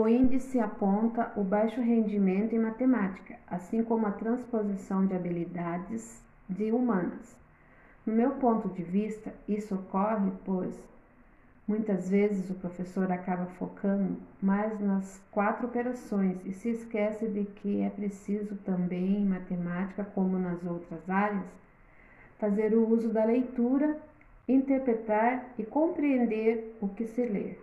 O índice aponta o baixo rendimento em matemática, assim como a transposição de habilidades de humanas. No meu ponto de vista, isso ocorre pois muitas vezes o professor acaba focando mais nas quatro operações e se esquece de que é preciso também em matemática, como nas outras áreas, fazer o uso da leitura, interpretar e compreender o que se lê.